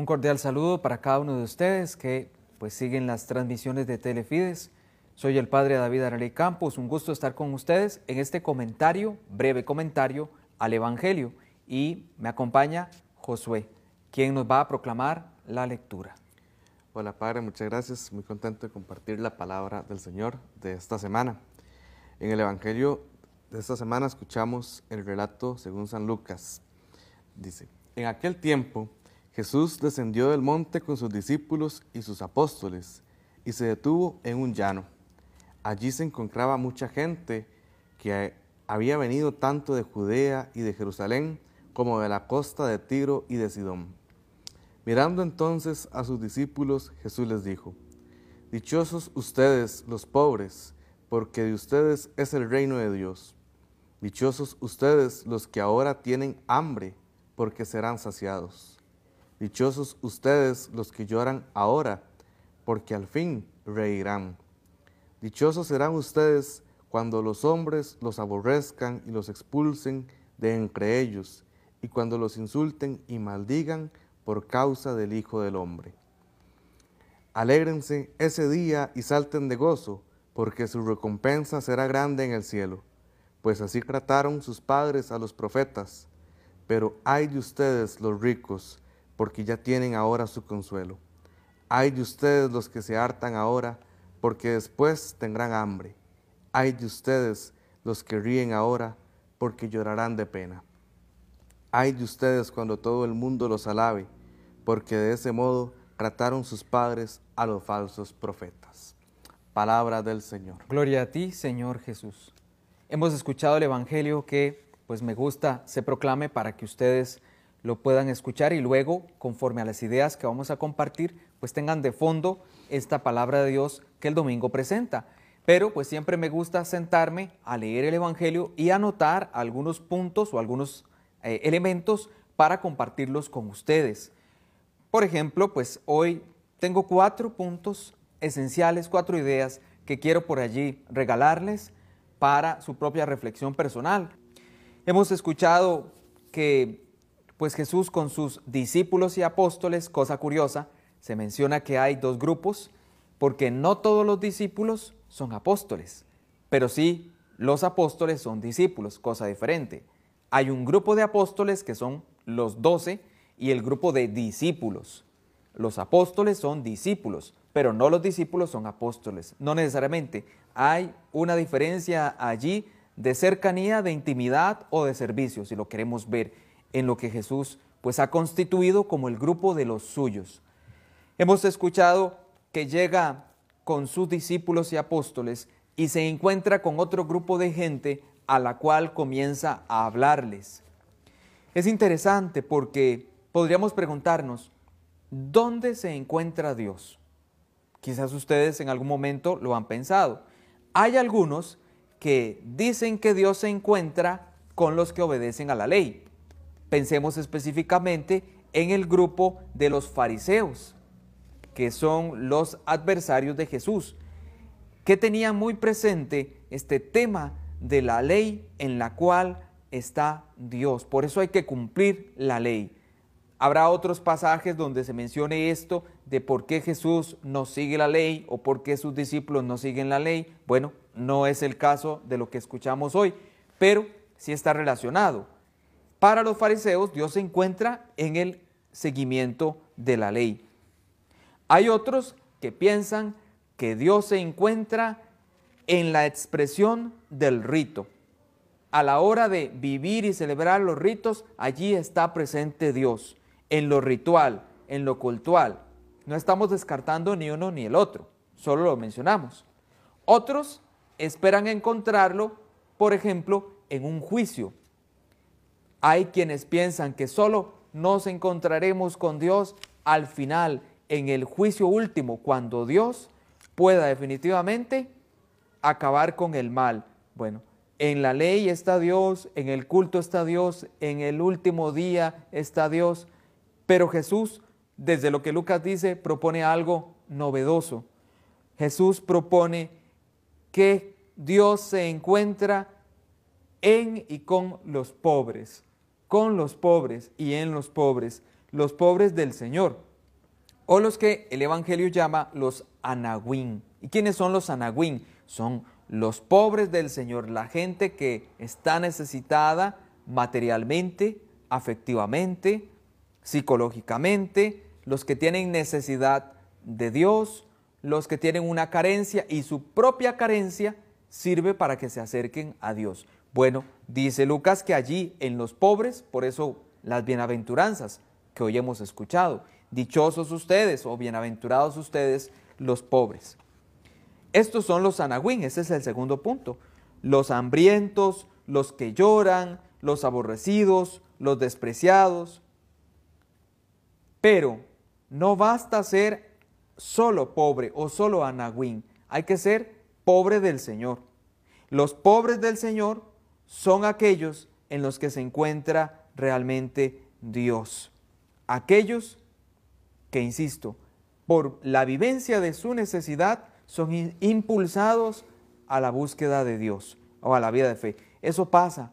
Un cordial saludo para cada uno de ustedes que pues siguen las transmisiones de Telefides. Soy el padre David Araley Campos, un gusto estar con ustedes en este comentario, breve comentario al Evangelio y me acompaña Josué, quien nos va a proclamar la lectura. Hola Padre, muchas gracias. Muy contento de compartir la palabra del Señor de esta semana. En el Evangelio de esta semana escuchamos el relato según San Lucas. Dice, en aquel tiempo Jesús descendió del monte con sus discípulos y sus apóstoles y se detuvo en un llano. Allí se encontraba mucha gente que había venido tanto de Judea y de Jerusalén como de la costa de Tiro y de Sidón. Mirando entonces a sus discípulos, Jesús les dijo, Dichosos ustedes los pobres, porque de ustedes es el reino de Dios. Dichosos ustedes los que ahora tienen hambre, porque serán saciados. Dichosos ustedes los que lloran ahora, porque al fin reirán. Dichosos serán ustedes cuando los hombres los aborrezcan y los expulsen de entre ellos, y cuando los insulten y maldigan por causa del Hijo del Hombre. Alégrense ese día y salten de gozo, porque su recompensa será grande en el cielo, pues así trataron sus padres a los profetas. Pero ay de ustedes los ricos, porque ya tienen ahora su consuelo. Ay de ustedes los que se hartan ahora, porque después tendrán hambre. Ay de ustedes los que ríen ahora, porque llorarán de pena. Ay de ustedes cuando todo el mundo los alabe, porque de ese modo trataron sus padres a los falsos profetas. Palabra del Señor. Gloria a ti, Señor Jesús. Hemos escuchado el Evangelio que, pues me gusta, se proclame para que ustedes lo puedan escuchar y luego, conforme a las ideas que vamos a compartir, pues tengan de fondo esta palabra de Dios que el domingo presenta. Pero pues siempre me gusta sentarme a leer el Evangelio y anotar algunos puntos o algunos eh, elementos para compartirlos con ustedes. Por ejemplo, pues hoy tengo cuatro puntos esenciales, cuatro ideas que quiero por allí regalarles para su propia reflexión personal. Hemos escuchado que pues Jesús con sus discípulos y apóstoles, cosa curiosa, se menciona que hay dos grupos, porque no todos los discípulos son apóstoles, pero sí los apóstoles son discípulos, cosa diferente. Hay un grupo de apóstoles que son los doce y el grupo de discípulos. Los apóstoles son discípulos, pero no los discípulos son apóstoles, no necesariamente. Hay una diferencia allí de cercanía, de intimidad o de servicio, si lo queremos ver en lo que Jesús pues ha constituido como el grupo de los suyos. Hemos escuchado que llega con sus discípulos y apóstoles y se encuentra con otro grupo de gente a la cual comienza a hablarles. Es interesante porque podríamos preguntarnos, ¿dónde se encuentra Dios? Quizás ustedes en algún momento lo han pensado. Hay algunos que dicen que Dios se encuentra con los que obedecen a la ley. Pensemos específicamente en el grupo de los fariseos, que son los adversarios de Jesús, que tenían muy presente este tema de la ley en la cual está Dios. Por eso hay que cumplir la ley. Habrá otros pasajes donde se mencione esto de por qué Jesús no sigue la ley o por qué sus discípulos no siguen la ley. Bueno, no es el caso de lo que escuchamos hoy, pero sí está relacionado. Para los fariseos, Dios se encuentra en el seguimiento de la ley. Hay otros que piensan que Dios se encuentra en la expresión del rito. A la hora de vivir y celebrar los ritos, allí está presente Dios, en lo ritual, en lo cultual. No estamos descartando ni uno ni el otro, solo lo mencionamos. Otros esperan encontrarlo, por ejemplo, en un juicio, hay quienes piensan que solo nos encontraremos con Dios al final, en el juicio último, cuando Dios pueda definitivamente acabar con el mal. Bueno, en la ley está Dios, en el culto está Dios, en el último día está Dios, pero Jesús, desde lo que Lucas dice, propone algo novedoso. Jesús propone que Dios se encuentra en y con los pobres con los pobres y en los pobres, los pobres del Señor, o los que el Evangelio llama los anahuín. ¿Y quiénes son los anahuín? Son los pobres del Señor, la gente que está necesitada materialmente, afectivamente, psicológicamente, los que tienen necesidad de Dios, los que tienen una carencia y su propia carencia sirve para que se acerquen a Dios. Bueno, dice Lucas que allí en los pobres, por eso las bienaventuranzas que hoy hemos escuchado, dichosos ustedes o bienaventurados ustedes los pobres. Estos son los anagüín, ese es el segundo punto. Los hambrientos, los que lloran, los aborrecidos, los despreciados. Pero no basta ser solo pobre o solo anagüín, hay que ser pobre del Señor. Los pobres del Señor son aquellos en los que se encuentra realmente Dios. Aquellos que, insisto, por la vivencia de su necesidad, son impulsados a la búsqueda de Dios o a la vida de fe. Eso pasa.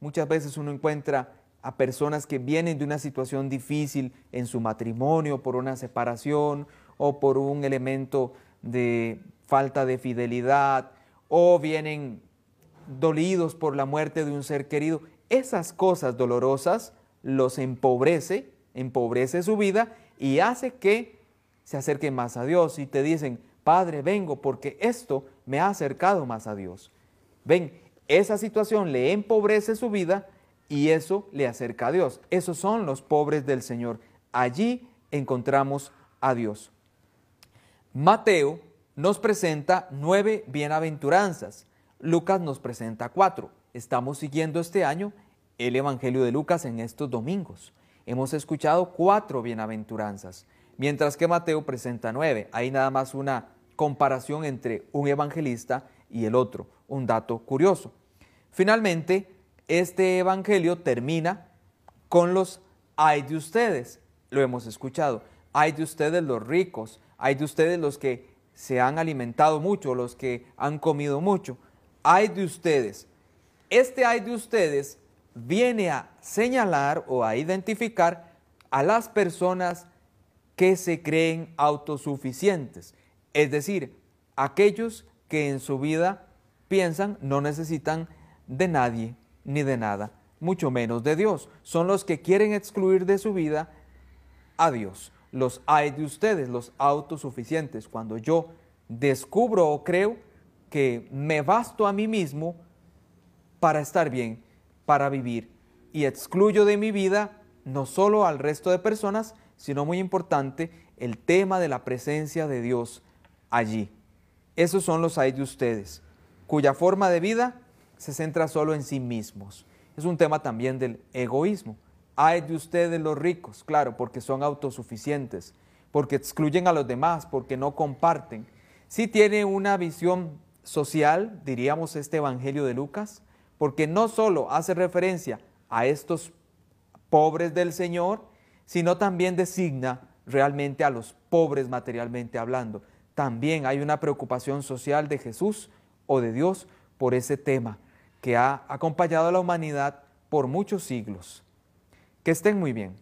Muchas veces uno encuentra a personas que vienen de una situación difícil en su matrimonio, por una separación o por un elemento de falta de fidelidad, o vienen dolidos por la muerte de un ser querido. Esas cosas dolorosas los empobrece, empobrece su vida y hace que se acerquen más a Dios y te dicen, Padre, vengo porque esto me ha acercado más a Dios. Ven, esa situación le empobrece su vida y eso le acerca a Dios. Esos son los pobres del Señor. Allí encontramos a Dios. Mateo nos presenta nueve bienaventuranzas. Lucas nos presenta cuatro. Estamos siguiendo este año el Evangelio de Lucas en estos domingos. Hemos escuchado cuatro bienaventuranzas, mientras que Mateo presenta nueve. Hay nada más una comparación entre un evangelista y el otro, un dato curioso. Finalmente, este Evangelio termina con los hay de ustedes, lo hemos escuchado, hay de ustedes los ricos, hay de ustedes los que se han alimentado mucho, los que han comido mucho, hay de ustedes. Este hay de ustedes viene a señalar o a identificar a las personas que se creen autosuficientes, es decir, aquellos que en su vida piensan no necesitan de nadie ni de nada, mucho menos de Dios. Son los que quieren excluir de su vida a Dios. Los hay de ustedes, los autosuficientes. Cuando yo descubro o creo que me basto a mí mismo para estar bien, para vivir, y excluyo de mi vida no solo al resto de personas, sino muy importante, el tema de la presencia de Dios allí. Esos son los hay de ustedes, cuya forma de vida se centra solo en sí mismos. Es un tema también del egoísmo. Hay de ustedes los ricos, claro, porque son autosuficientes, porque excluyen a los demás, porque no comparten. Sí tiene una visión social, diríamos este Evangelio de Lucas, porque no solo hace referencia a estos pobres del Señor, sino también designa realmente a los pobres materialmente hablando. También hay una preocupación social de Jesús o de Dios por ese tema que ha acompañado a la humanidad por muchos siglos. Que estén muy bien.